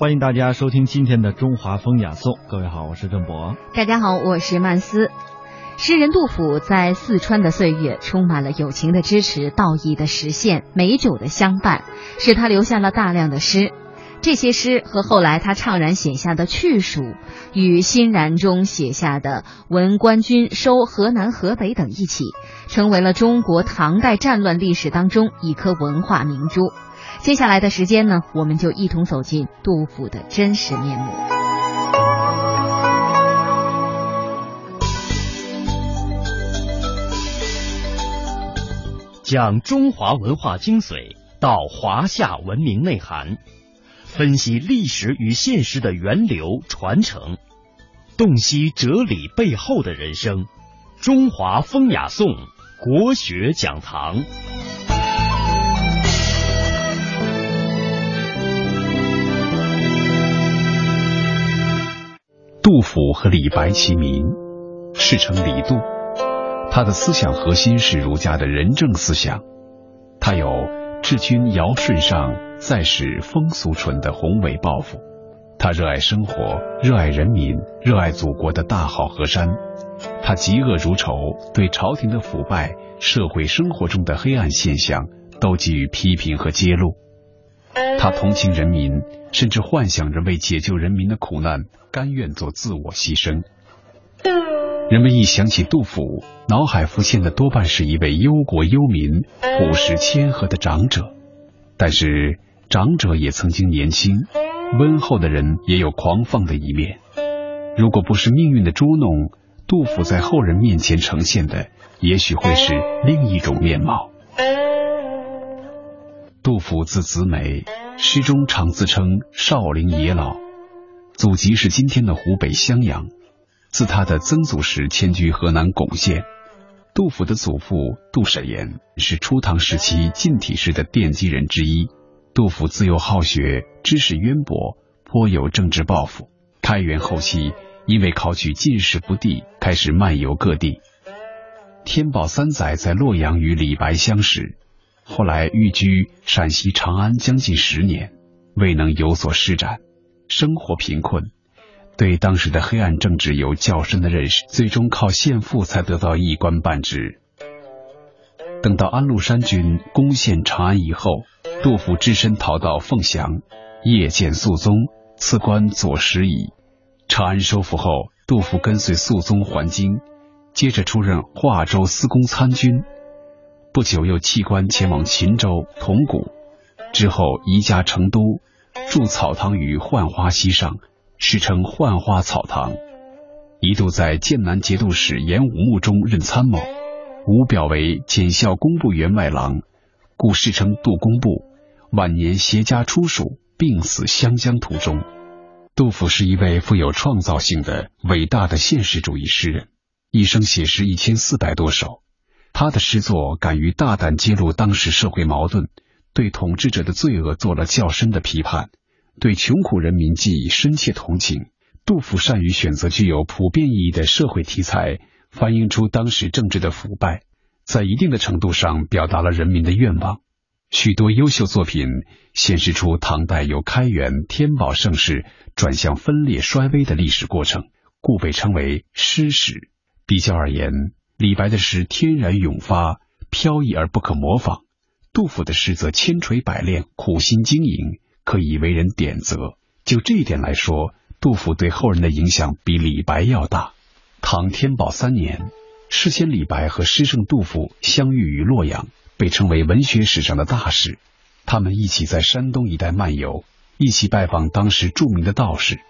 欢迎大家收听今天的中华风雅颂。各位好，我是郑博。大家好，我是曼斯。诗人杜甫在四川的岁月，充满了友情的支持、道义的实现、美酒的相伴，使他留下了大量的诗。这些诗和后来他怅然写下的去蜀，与欣然中写下的《闻官军收河南河北》等一起，成为了中国唐代战乱历史当中一颗文化明珠。接下来的时间呢，我们就一同走进杜甫的真实面目，讲中华文化精髓，到华夏文明内涵，分析历史与现实的源流传承，洞悉哲理背后的人生。中华风雅颂，国学讲堂。杜甫和李白齐名，世称李杜。他的思想核心是儒家的仁政思想，他有治君尧舜上，再使风俗淳的宏伟抱负。他热爱生活，热爱人民，热爱祖国的大好河山。他嫉恶如仇，对朝廷的腐败、社会生活中的黑暗现象都给予批评和揭露。他同情人民，甚至幻想着为解救人民的苦难，甘愿做自我牺牲。人们一想起杜甫，脑海浮现的多半是一位忧国忧民、朴实谦和的长者。但是，长者也曾经年轻，温厚的人也有狂放的一面。如果不是命运的捉弄，杜甫在后人面前呈现的，也许会是另一种面貌。杜甫字子美，诗中常自称少陵野老，祖籍是今天的湖北襄阳。自他的曾祖时迁居河南巩县。杜甫的祖父杜审言是初唐时期近体诗的奠基人之一。杜甫自幼好学，知识渊博，颇有政治抱负。开元后期，因为考取进士不第，开始漫游各地。天宝三载，在洛阳与李白相识。后来寓居陕西长安将近十年，未能有所施展，生活贫困，对当时的黑暗政治有较深的认识，最终靠献赋才得到一官半职。等到安禄山军攻陷长安以后，杜甫只身逃到凤翔，夜见肃宗，赐官左拾遗。长安收复后，杜甫跟随肃宗还京，接着出任华州司功参军。不久又弃官前往秦州铜鼓，之后移家成都，筑草堂于浣花溪上，世称浣花草堂。一度在剑南节度使严武穆中任参谋，武表为检校工部员外郎，故世称杜工部。晚年携家出蜀，病死湘江途中。杜甫是一位富有创造性的伟大的现实主义诗人，一生写诗一千四百多首。他的诗作敢于大胆揭露当时社会矛盾，对统治者的罪恶做了较深的批判，对穷苦人民寄以深切同情。杜甫善于选择具有普遍意义的社会题材，反映出当时政治的腐败，在一定的程度上表达了人民的愿望。许多优秀作品显示出唐代由开元、天宝盛世转向分裂衰微的历史过程，故被称为诗史。比较而言。李白的诗天然涌发，飘逸而不可模仿；杜甫的诗则千锤百炼，苦心经营，可以为人点则。就这一点来说，杜甫对后人的影响比李白要大。唐天宝三年，诗仙李白和诗圣杜甫相遇于洛阳，被称为文学史上的大事。他们一起在山东一带漫游，一起拜访当时著名的道士。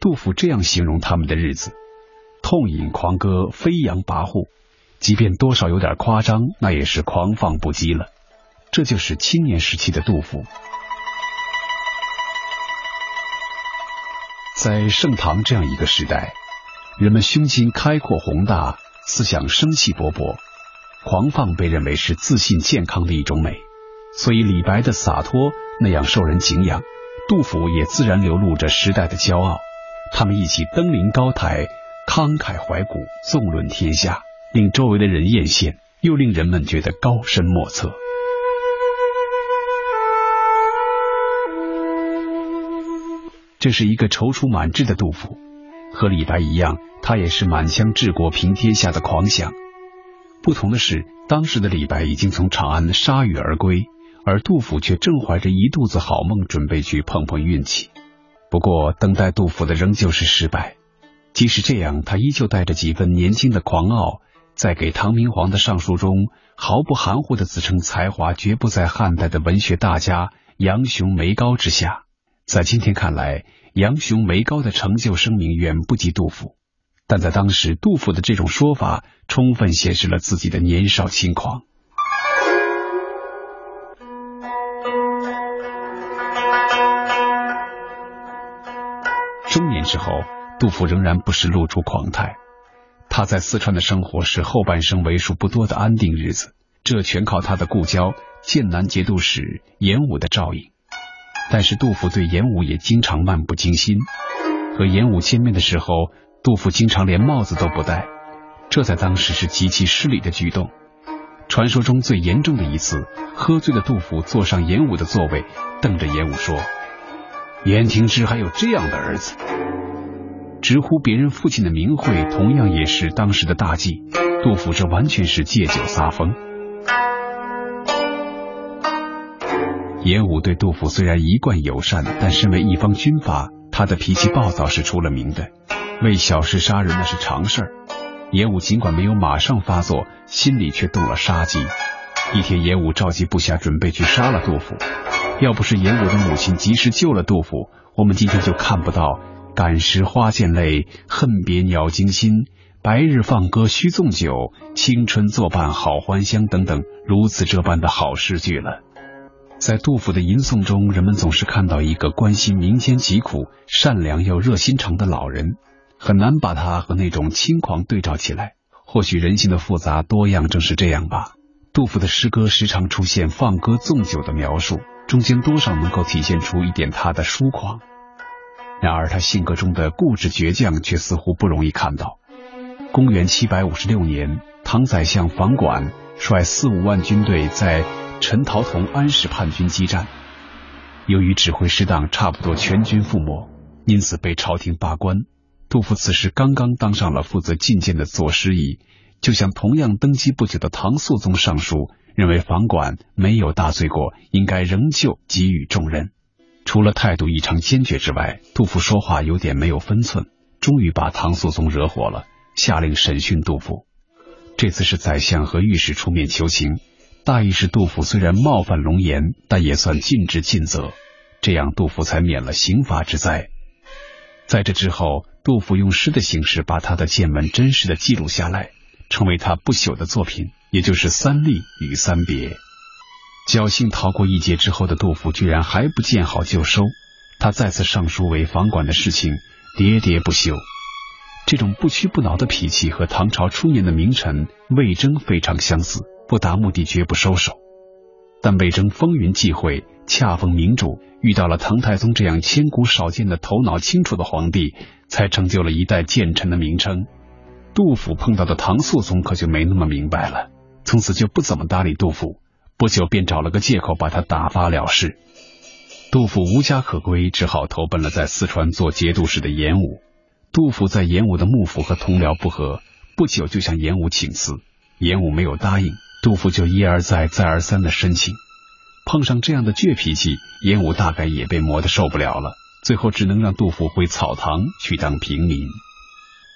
杜甫这样形容他们的日子：痛饮狂歌，飞扬跋扈。即便多少有点夸张，那也是狂放不羁了。这就是青年时期的杜甫。在盛唐这样一个时代，人们胸襟开阔宏大，思想生气勃勃，狂放被认为是自信健康的一种美。所以李白的洒脱那样受人敬仰，杜甫也自然流露着时代的骄傲。他们一起登临高台，慷慨怀古，纵论天下。令周围的人艳羡，又令人们觉得高深莫测。这是一个踌躇满志的杜甫，和李白一样，他也是满腔治国平天下的狂想。不同的是，当时的李白已经从长安铩羽而归，而杜甫却正怀着一肚子好梦，准备去碰碰运气。不过，等待杜甫的仍旧是失败。即使这样，他依旧带着几分年轻的狂傲，在给唐明皇的上书中，毫不含糊的自称才华绝不在汉代的文学大家杨雄、梅高之下。在今天看来，杨雄、梅高的成就声名远不及杜甫，但在当时，杜甫的这种说法充分显示了自己的年少轻狂。中年之后，杜甫仍然不时露出狂态。他在四川的生活是后半生为数不多的安定日子，这全靠他的故交剑南节度使严武的照应。但是杜甫对严武也经常漫不经心，和严武见面的时候，杜甫经常连帽子都不戴，这在当时是极其失礼的举动。传说中最严重的一次，喝醉的杜甫坐上严武的座位，瞪着严武说。颜廷之还有这样的儿子，直呼别人父亲的名讳，同样也是当时的大忌。杜甫这完全是借酒撒疯。严武对杜甫虽然一贯友善，但身为一方军阀，他的脾气暴躁是出了名的，为小事杀人那是常事儿。严武尽管没有马上发作，心里却动了杀机。一天，严武召集部下准备去杀了杜甫。要不是严武的母亲及时救了杜甫，我们今天就看不到“感时花溅泪，恨别鸟惊心，白日放歌须纵酒，青春作伴好还乡”等等如此这般的好诗句了。在杜甫的吟诵中，人们总是看到一个关心民间疾苦、善良又热心肠的老人，很难把他和那种轻狂对照起来。或许人性的复杂多样正是这样吧。杜甫的诗歌时常出现放歌纵酒的描述。中间多少能够体现出一点他的疏狂，然而他性格中的固执倔强却似乎不容易看到。公元七百五十六年，唐宰相房管率四五万军队在陈陶同安史叛军激战，由于指挥失当，差不多全军覆没，因此被朝廷罢官。杜甫此时刚刚当上了负责进谏的左师仪，就向同样登基不久的唐肃宗上书。认为房管没有大罪过，应该仍旧给予重任。除了态度异常坚决之外，杜甫说话有点没有分寸，终于把唐肃宗惹火了，下令审讯杜甫。这次是宰相和御史出面求情，大意是杜甫虽然冒犯龙颜，但也算尽职尽责，这样杜甫才免了刑罚之灾。在这之后，杜甫用诗的形式把他的见闻真实的记录下来，成为他不朽的作品。也就是三吏与三别，侥幸逃过一劫之后的杜甫，居然还不见好就收。他再次上书为房管的事情喋喋不休。这种不屈不挠的脾气和唐朝初年的名臣魏征非常相似，不达目的绝不收手。但魏征风云际会，恰逢明主遇到了唐太宗这样千古少见的头脑清楚的皇帝，才成就了一代谏臣的名称。杜甫碰到的唐肃宗可就没那么明白了。从此就不怎么搭理杜甫，不久便找了个借口把他打发了事。杜甫无家可归，只好投奔了在四川做节度使的严武。杜甫在严武的幕府和同僚不和，不久就向严武请辞，严武没有答应，杜甫就一而再、再而三的申请。碰上这样的倔脾气，严武大概也被磨得受不了了，最后只能让杜甫回草堂去当平民。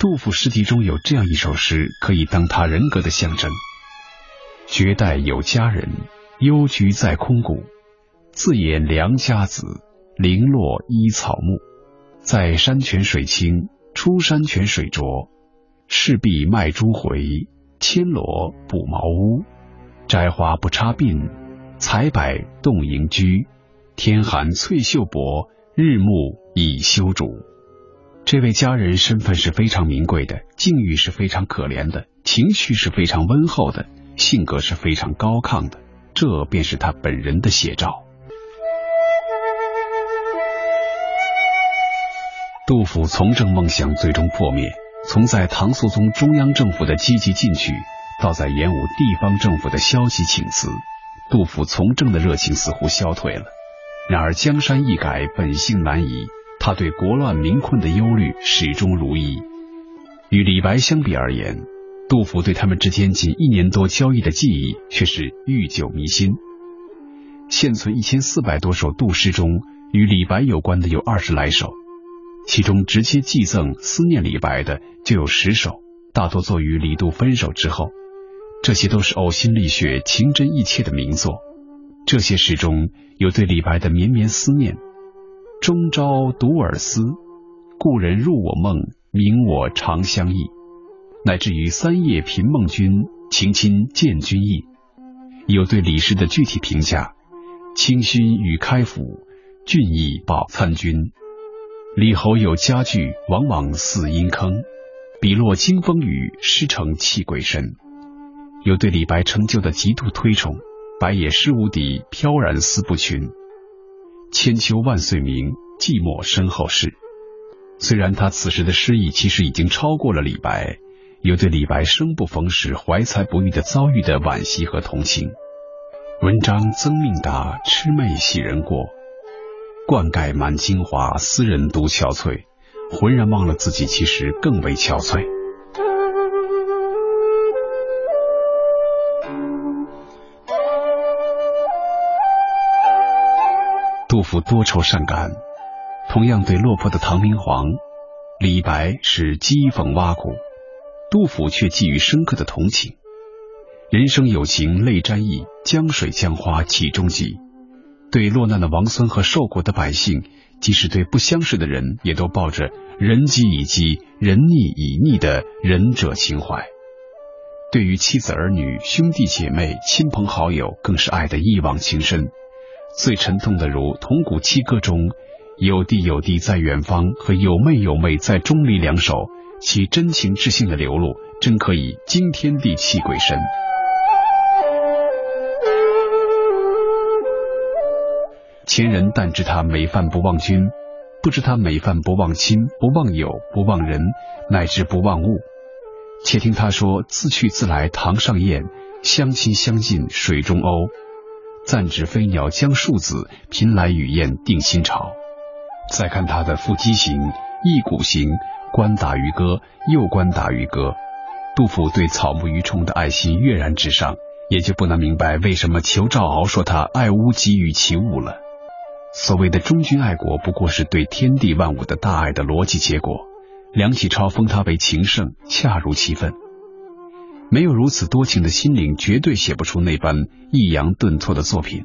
杜甫诗集中有这样一首诗，可以当他人格的象征。绝代有佳人，幽居在空谷。自言良家子，零落依草木。在山泉水清，出山泉水浊。势必卖珠回，牵萝补茅屋。摘花不插鬓，采柏动盈居。天寒翠袖薄，日暮已修竹。这位佳人身份是非常名贵的，境遇是非常可怜的，情绪是非常温厚的。性格是非常高亢的，这便是他本人的写照。杜甫从政梦想最终破灭，从在唐肃宗中央政府的积极进取，到在演武地方政府的消极请辞，杜甫从政的热情似乎消退了。然而江山易改，本性难移，他对国乱民困的忧虑始终如一。与李白相比而言，杜甫对他们之间仅一年多交易的记忆却是愈久弥新。现存一千四百多首杜诗中，与李白有关的有二十来首，其中直接寄赠思念李白的就有十首，大多作于李杜分手之后。这些都是呕心沥血、情真意切的名作。这些诗中有对李白的绵绵思念：“终朝独尔思，故人入我梦，明我长相忆。”乃至于“三夜频梦君，情亲见君意。”有对李氏的具体评价：“清勋与开府，俊逸保参军。李侯有佳句，往往似阴坑。笔落惊风雨，诗成泣鬼神。”有对李白成就的极度推崇，白也诗无敌，飘然思不群。千秋万岁名，寂寞身后事。虽然他此时的诗意其实已经超过了李白，有对李白生不逢时、怀才不遇的遭遇的惋惜和同情。文章曾命达，魑魅喜人过。冠盖满京华，斯人独憔悴。浑然忘了自己其实更为憔悴。杜甫多愁善感，同样对落魄的唐明皇，李白是讥讽挖苦，杜甫却寄予深刻的同情。人生有情泪沾衣，江水江花其中极。对落难的王孙和受苦的百姓，即使对不相识的人，也都抱着人饥以饥，人逆以逆的仁者情怀。对于妻子儿女、兄弟姐妹、亲朋好友，更是爱得一往情深。最沉痛的，如《铜鼓七歌》中“有弟有弟在远方”和“有妹有妹在钟离”两首，其真情至性的流露，真可以惊天地泣鬼神。前人但知他美饭不忘君，不知他美饭不忘亲，不忘友，不忘人，乃至不忘物。且听他说：“自去自来堂上燕，相亲相近水中鸥。”暂指飞鸟将树子，频来雨燕定新巢。再看他的腹肌行、一股行，观打渔歌，又观打渔歌。杜甫对草木鱼虫的爱心跃然纸上，也就不难明白为什么裘兆敖说他爱屋及鱼其物了。所谓的忠君爱国，不过是对天地万物的大爱的逻辑结果。梁启超封他为情圣，恰如其分。没有如此多情的心灵，绝对写不出那般抑扬顿挫的作品。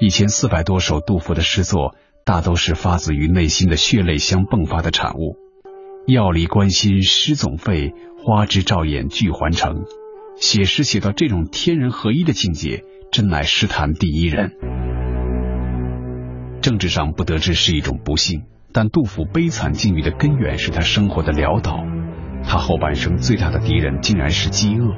一千四百多首杜甫的诗作，大都是发自于内心的血泪相迸发的产物。药理关心诗总废，花枝照眼俱还成。写诗写到这种天人合一的境界，真乃诗坛第一人。政治上不得志是一种不幸，但杜甫悲惨境遇的根源是他生活的潦倒。他后半生最大的敌人竟然是饥饿。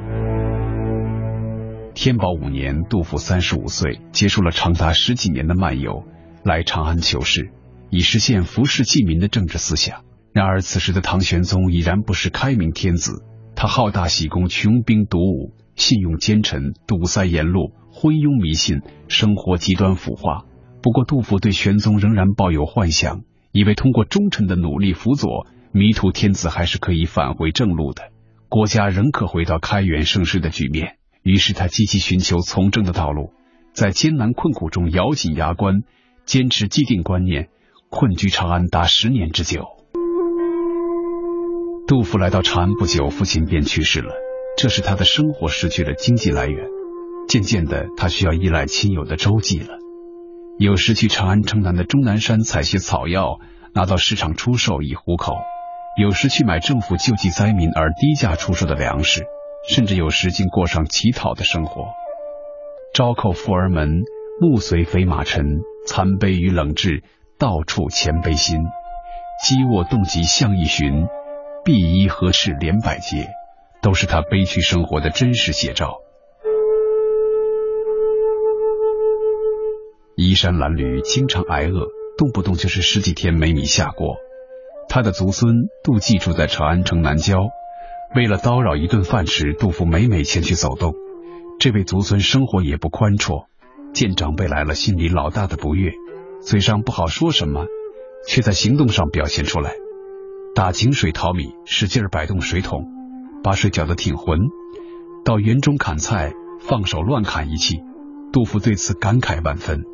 天宝五年，杜甫三十五岁，结束了长达十几年的漫游，来长安求仕，以实现服侍济民的政治思想。然而，此时的唐玄宗已然不是开明天子，他好大喜功，穷兵黩武，信用奸臣，堵塞言路，昏庸迷信，生活极端腐化。不过，杜甫对玄宗仍然抱有幻想，以为通过忠臣的努力辅佐。迷途天子还是可以返回正路的，国家仍可回到开元盛世的局面。于是他积极寻求从政的道路，在艰难困苦中咬紧牙关，坚持既定观念，困居长安达十年之久。杜甫来到长安不久，父亲便去世了，这使他的生活失去了经济来源。渐渐的，他需要依赖亲友的周济了。有时去长安城南的终南山采些草药，拿到市场出售以糊口。有时去买政府救济灾民而低价出售的粮食，甚至有时竟过上乞讨的生活。朝叩富儿门，暮随肥马尘。残悲与冷炙，到处谦卑心。饥卧冻疾向一寻，碧衣何赤连百结，都是他悲屈生活的真实写照。衣衫褴褛，经常挨饿，动不动就是十几天没米下锅。他的族孙杜季住在长安城南郊，为了叨扰一顿饭吃，杜甫每每前去走动。这位族孙生活也不宽绰，见长辈来了，心里老大的不悦，嘴上不好说什么，却在行动上表现出来。打井水淘米，使劲摆动水桶，把水搅得挺浑；到园中砍菜，放手乱砍一气。杜甫对此感慨万分。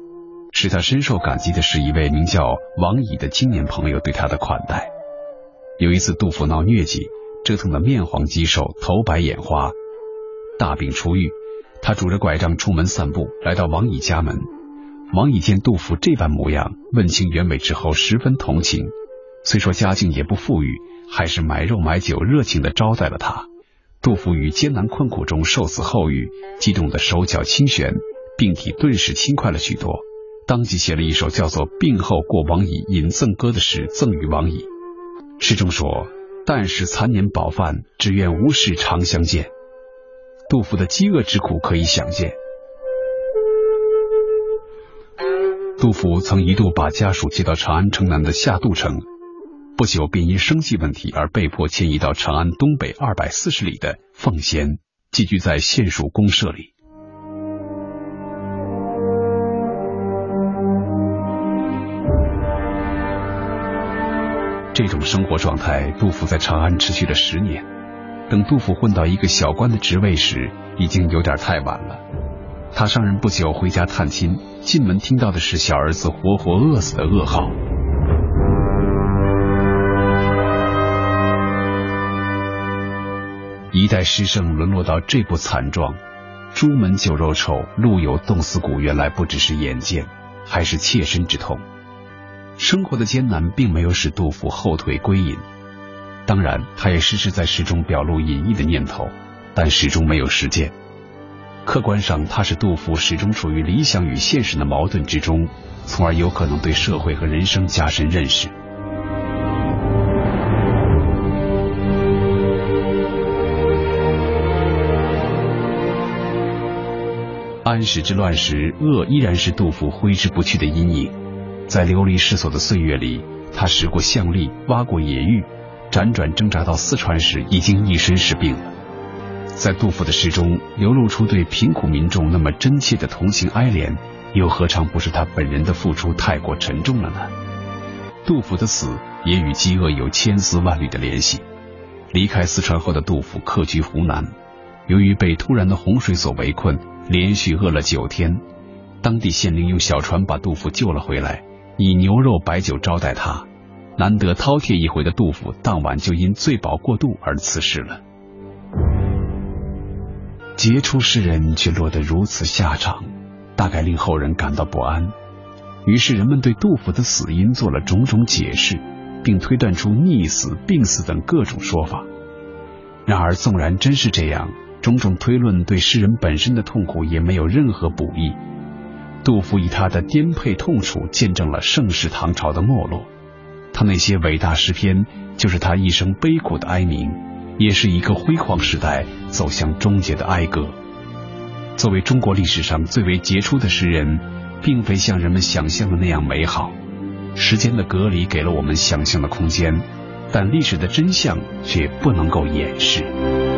使他深受感激的是一位名叫王乙的青年朋友对他的款待。有一次，杜甫闹疟疾，折腾得面黄肌瘦、头白眼花，大病初愈。他拄着拐杖出门散步，来到王乙家门。王乙见杜甫这般模样，问清原委之后，十分同情。虽说家境也不富裕，还是买肉买酒，热情的招待了他。杜甫于艰难困苦中受此厚遇，激动的手脚轻旋，病体顿时轻快了许多。当即写了一首叫做《病后过王乙饮赠歌》的诗，赠予王乙。诗中说：“但使残年饱饭，只愿无事常相见。”杜甫的饥饿之苦可以想见。杜甫曾一度把家属接到长安城南的下杜城，不久便因生计问题而被迫迁移到长安东北二百四十里的奉贤，寄居在县署公社里。这种生活状态，杜甫在长安持续了十年。等杜甫混到一个小官的职位时，已经有点太晚了。他上任不久，回家探亲，进门听到的是小儿子活活饿死的噩耗。一代诗圣沦落到这步惨状，朱门酒肉臭，路有冻死骨，原来不只是眼见，还是切身之痛。生活的艰难并没有使杜甫后退归隐，当然，他也时时在诗中表露隐逸的念头，但始终没有实践。客观上，他是杜甫始终处于理想与现实的矛盾之中，从而有可能对社会和人生加深认识。安史之乱时，恶依然是杜甫挥之不去的阴影。在流离失所的岁月里，他食过象栗，挖过野芋，辗转挣扎到四川时，已经一身是病了。在杜甫的诗中流露出对贫苦民众那么真切的同情哀怜，又何尝不是他本人的付出太过沉重了呢？杜甫的死也与饥饿有千丝万缕的联系。离开四川后的杜甫客居湖南，由于被突然的洪水所围困，连续饿了九天，当地县令用小船把杜甫救了回来。以牛肉白酒招待他，难得饕餮一回的杜甫，当晚就因醉饱过度而辞世了。杰出诗人却落得如此下场，大概令后人感到不安。于是人们对杜甫的死因做了种种解释，并推断出溺死、病死等各种说法。然而，纵然真是这样，种种推论对诗人本身的痛苦也没有任何补益。杜甫以他的颠沛痛楚见证了盛世唐朝的没落，他那些伟大诗篇就是他一生悲苦的哀鸣，也是一个辉煌时代走向终结的哀歌。作为中国历史上最为杰出的诗人，并非像人们想象的那样美好。时间的隔离给了我们想象的空间，但历史的真相却不能够掩饰。